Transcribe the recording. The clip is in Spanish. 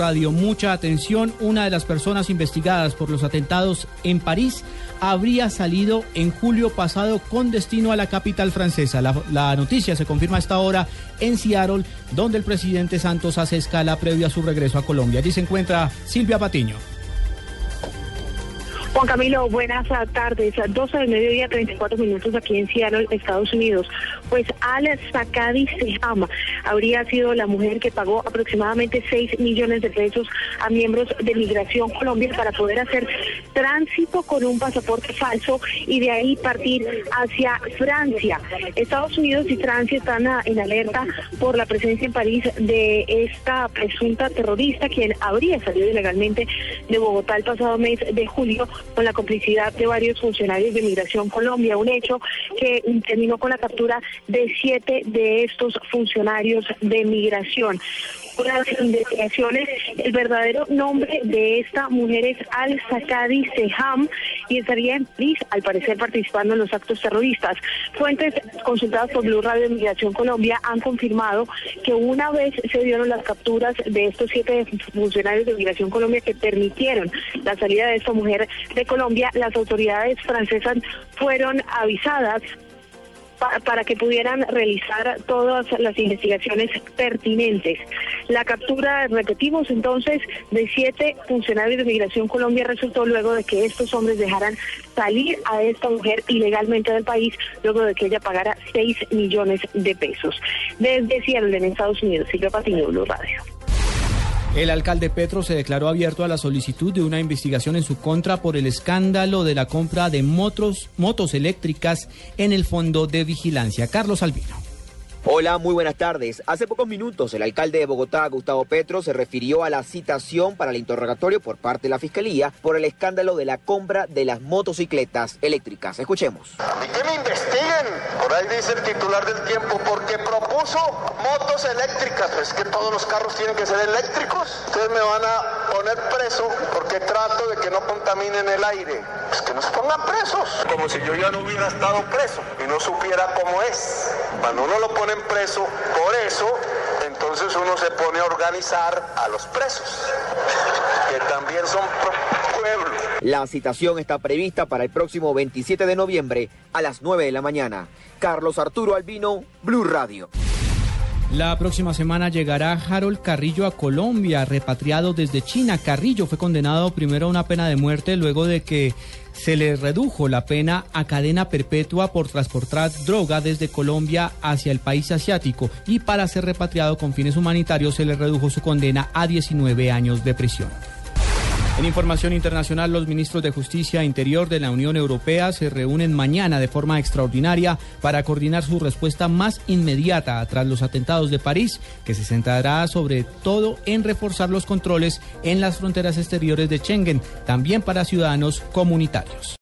Radio. Mucha atención. Una de las personas investigadas por los atentados en París habría salido en julio pasado con destino a la capital francesa. La, la noticia se confirma a esta hora en Seattle, donde el presidente Santos hace escala previo a su regreso a Colombia. Allí se encuentra Silvia Patiño. Juan Camilo, buenas tardes. 12 del mediodía, 34 minutos aquí en Seattle, Estados Unidos. Pues Al Sakadi Seham habría sido la mujer que pagó aproximadamente 6 millones de pesos a miembros de Migración Colombia para poder hacer tránsito con un pasaporte falso y de ahí partir hacia Francia. Estados Unidos y Francia están en alerta por la presencia en París de esta presunta terrorista quien habría salido ilegalmente de Bogotá el pasado mes de julio con la complicidad de varios funcionarios de Migración Colombia, un hecho que terminó con la captura de siete de estos funcionarios de migración las investigaciones, el verdadero nombre de esta mujer es Al-Sakadi Seham y estaría en París, al parecer participando en los actos terroristas. Fuentes consultadas por Blue Radio de Migración Colombia han confirmado que una vez se dieron las capturas de estos siete funcionarios de Migración Colombia que permitieron la salida de esta mujer de Colombia, las autoridades francesas fueron avisadas para que pudieran realizar todas las investigaciones pertinentes. La captura, repetimos entonces, de siete funcionarios de Migración Colombia resultó luego de que estos hombres dejaran salir a esta mujer ilegalmente del país, luego de que ella pagara 6 millones de pesos. Desde Seattle, en Estados Unidos, Silvia Patiño, Blue Radio. El alcalde Petro se declaró abierto a la solicitud de una investigación en su contra por el escándalo de la compra de motos, motos eléctricas en el Fondo de Vigilancia. Carlos Albino. Hola, muy buenas tardes. Hace pocos minutos el alcalde de Bogotá, Gustavo Petro, se refirió a la citación para el interrogatorio por parte de la Fiscalía por el escándalo de la compra de las motocicletas eléctricas. Escuchemos. Y que me investiguen, por ahí dice el titular del tiempo, porque propuso motos eléctricas. Es que todos los carros tienen que ser eléctricos. Ustedes me van a poner preso porque trato de que no contaminen el aire. Pues que nos pongan presos. Como si yo ya no hubiera estado preso y no supiera cómo es. Cuando uno lo pone preso por eso, entonces uno se pone a organizar a los presos, que también son pueblos. La citación está prevista para el próximo 27 de noviembre a las 9 de la mañana. Carlos Arturo Albino, Blue Radio. La próxima semana llegará Harold Carrillo a Colombia, repatriado desde China. Carrillo fue condenado primero a una pena de muerte luego de que se le redujo la pena a cadena perpetua por transportar droga desde Colombia hacia el país asiático y para ser repatriado con fines humanitarios se le redujo su condena a 19 años de prisión. En información internacional, los ministros de Justicia e Interior de la Unión Europea se reúnen mañana de forma extraordinaria para coordinar su respuesta más inmediata tras los atentados de París, que se centrará sobre todo en reforzar los controles en las fronteras exteriores de Schengen, también para ciudadanos comunitarios.